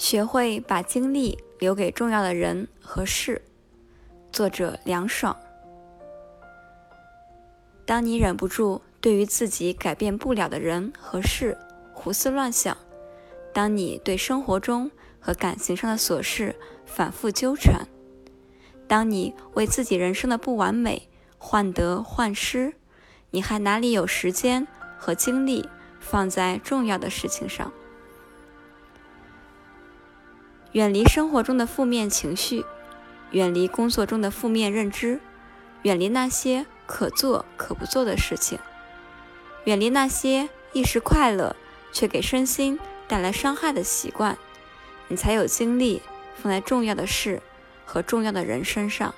学会把精力留给重要的人和事。作者：凉爽。当你忍不住对于自己改变不了的人和事胡思乱想，当你对生活中和感情上的琐事反复纠缠，当你为自己人生的不完美患得患失，你还哪里有时间和精力放在重要的事情上？远离生活中的负面情绪，远离工作中的负面认知，远离那些可做可不做的事情，远离那些一时快乐却给身心带来伤害的习惯，你才有精力放在重要的事和重要的人身上。